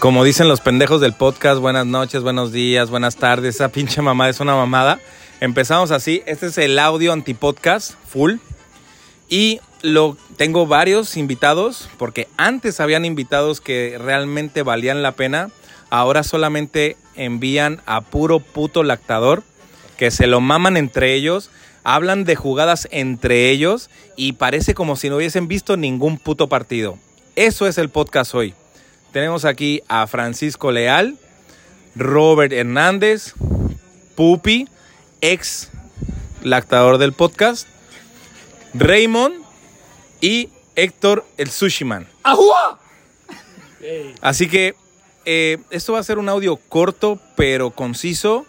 Como dicen los pendejos del podcast, buenas noches, buenos días, buenas tardes. Esa pinche mamada es una mamada. Empezamos así. Este es el audio antipodcast full. Y lo tengo varios invitados, porque antes habían invitados que realmente valían la pena. Ahora solamente envían a puro puto lactador, que se lo maman entre ellos, hablan de jugadas entre ellos y parece como si no hubiesen visto ningún puto partido. Eso es el podcast hoy. Tenemos aquí a Francisco Leal, Robert Hernández, Pupi, ex lactador del podcast, Raymond y Héctor el Sushiman. Así que eh, esto va a ser un audio corto pero conciso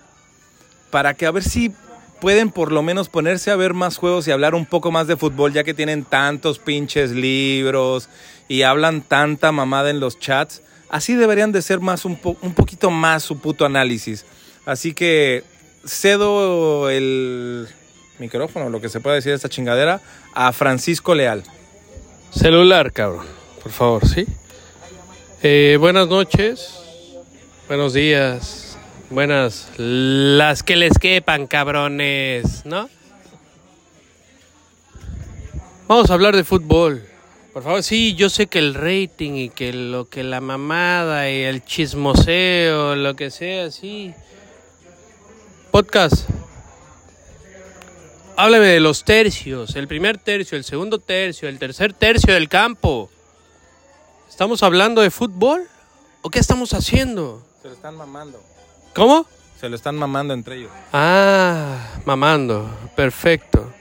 para que a ver si pueden por lo menos ponerse a ver más juegos y hablar un poco más de fútbol ya que tienen tantos pinches libros y hablan tanta mamada en los chats. Así deberían de ser más un, po- un poquito más su puto análisis. Así que cedo el micrófono, lo que se puede decir de esta chingadera, a Francisco Leal. Celular, cabrón. Por favor, ¿sí? Eh, buenas noches. Buenos días. Buenas. Las que les quepan, cabrones, ¿no? Vamos a hablar de fútbol. Por favor, sí, yo sé que el rating y que lo que la mamada y el chismoseo, lo que sea, sí. Podcast. Háblame de los tercios, el primer tercio, el segundo tercio, el tercer tercio del campo. ¿Estamos hablando de fútbol? ¿O qué estamos haciendo? Se lo están mamando. ¿Cómo? Se lo están mamando entre ellos. Ah, mamando. Perfecto.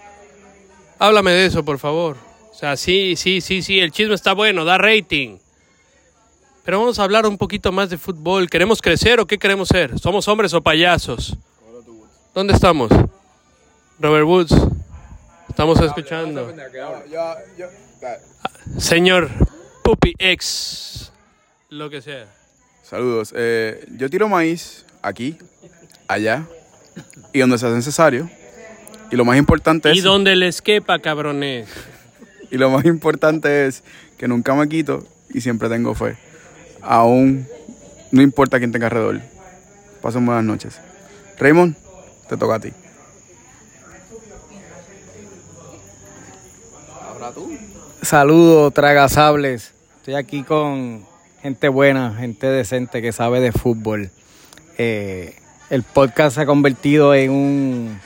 Háblame de eso, por favor. O sea, sí, sí, sí, sí, el chisme está bueno, da rating. Pero vamos a hablar un poquito más de fútbol. ¿Queremos crecer o qué queremos ser? ¿Somos hombres o payasos? ¿Dónde estamos? Robert Woods. Estamos escuchando. Señor Puppy X. Lo que sea. Saludos. Eh, yo tiro maíz aquí, allá y donde sea necesario. Y lo más importante Y es donde les quepa, cabrones. y lo más importante es que nunca me quito y siempre tengo fe. Aún no importa quién tenga alrededor. Pasen buenas noches. Raymond, te toca a ti. Saludos, tragasables. Estoy aquí con gente buena, gente decente que sabe de fútbol. Eh, el podcast se ha convertido en un,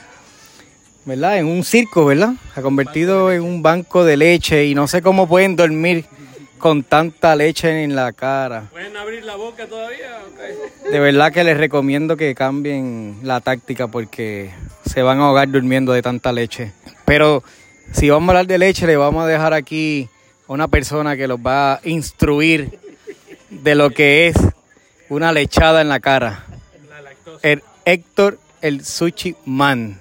¿verdad? En un circo, ¿verdad? Se ha convertido en un banco de leche y no sé cómo pueden dormir con tanta leche en la cara. ¿Pueden abrir la boca todavía? De verdad que les recomiendo que cambien la táctica porque se van a ahogar durmiendo de tanta leche. Pero si vamos a hablar de leche, le vamos a dejar aquí a una persona que los va a instruir de lo que es una lechada en la cara. El Héctor el Sushi Man.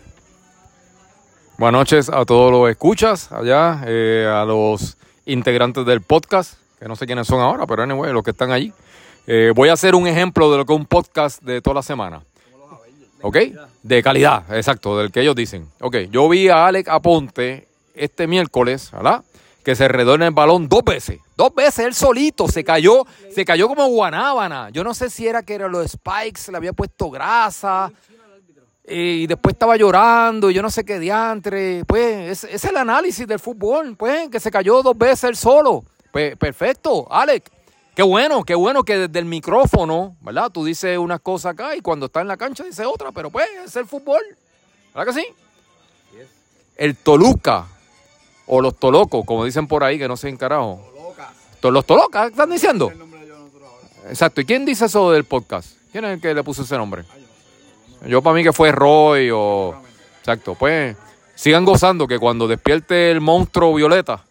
Buenas noches a todos los escuchas allá, eh, a los integrantes del podcast, que no sé quiénes son ahora, pero anyway, los que están allí. Eh, voy a hacer un ejemplo de lo que es un podcast de toda la semana. ¿Ok? De calidad, exacto, del que ellos dicen. Ok, yo vi a Alex Aponte este miércoles, ¿verdad? Que se redó en el balón dos veces. Dos veces él solito se cayó, se cayó como guanábana. Yo no sé si era que eran los spikes, le había puesto grasa. eh, Y después estaba llorando, y yo no sé qué diantre. Pues ese es el análisis del fútbol, pues, que se cayó dos veces él solo. Pues perfecto, Alex. Qué bueno, qué bueno que desde el micrófono, ¿verdad? Tú dices unas cosas acá y cuando está en la cancha dice otra, pero pues es el fútbol. ¿Verdad que sí? El Toluca, o los Tolocos, como dicen por ahí, que no sé en carajo. To- Los Tolocas, ¿están diciendo? Exacto. ¿Y quién dice eso del podcast? ¿Quién es el que le puso ese nombre? Yo para mí que fue Roy o... Exacto, pues sigan gozando que cuando despierte el monstruo violeta,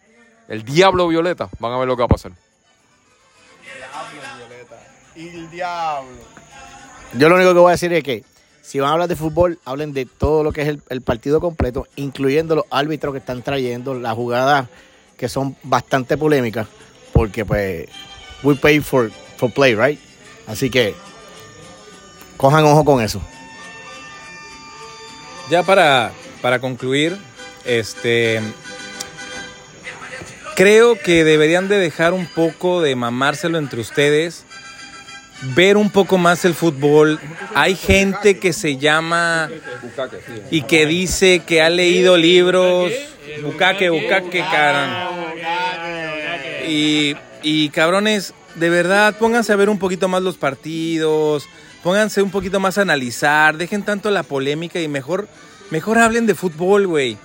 el diablo violeta, van a ver lo que va a pasar. Y el diablo. Yo lo único que voy a decir es que si van a hablar de fútbol, hablen de todo lo que es el, partido completo, incluyendo los árbitros que están trayendo, las jugadas que son bastante polémicas, porque pues we pay for, for play, right? Así que cojan ojo con eso. Ya para, para concluir, este creo que deberían de dejar un poco de mamárselo entre ustedes ver un poco más el fútbol. Hay gente que se llama y que dice que ha leído libros. Bucaque, bucaque, cabrón. Y, y cabrones, de verdad, pónganse a ver un poquito más los partidos. Pónganse un poquito más a analizar. Dejen tanto la polémica y mejor, mejor hablen de fútbol, güey.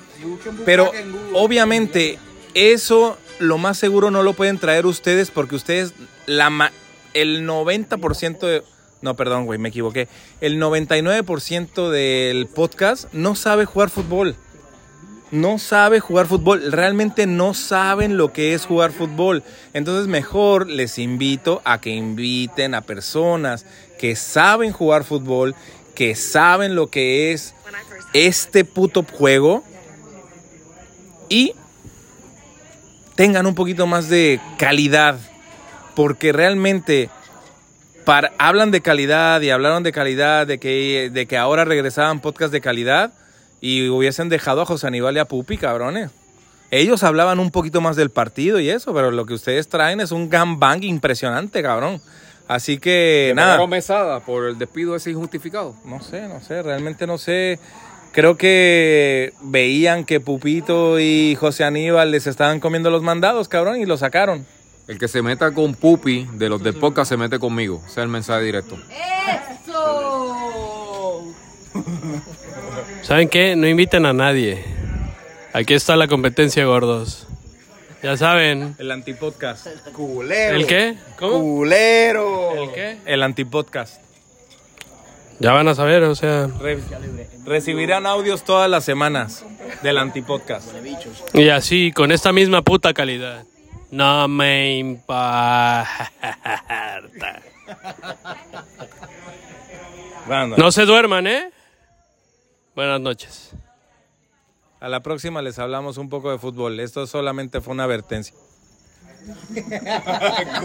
Pero obviamente eso lo más seguro no lo pueden traer ustedes porque ustedes la el 90% de no, perdón, güey, me equivoqué. El 99% del podcast no sabe jugar fútbol. No sabe jugar fútbol. Realmente no saben lo que es jugar fútbol. Entonces mejor les invito a que inviten a personas que saben jugar fútbol, que saben lo que es este puto juego y tengan un poquito más de calidad. Porque realmente para, hablan de calidad y hablaron de calidad, de que, de que ahora regresaban podcast de calidad y hubiesen dejado a José Aníbal y a Pupi, cabrones. Ellos hablaban un poquito más del partido y eso, pero lo que ustedes traen es un gangbang impresionante, cabrón. Así que nada. Nada. mesada por el despido ese injustificado. No sé, no sé, realmente no sé. Creo que veían que Pupito y José Aníbal les estaban comiendo los mandados, cabrón, y lo sacaron. El que se meta con Pupi de los del podcast se mete conmigo. Ese es el mensaje directo. ¿Saben qué? No inviten a nadie. Aquí está la competencia, gordos. Ya saben. El antipodcast. Culero. ¿El qué? ¿Cómo? Culero. ¿El qué? El antipodcast. Ya van a saber, o sea. Re- recibirán audios todas las semanas del antipodcast. Y así, con esta misma puta calidad. No me importa. No se duerman, ¿eh? Buenas noches. A la próxima les hablamos un poco de fútbol. Esto solamente fue una advertencia.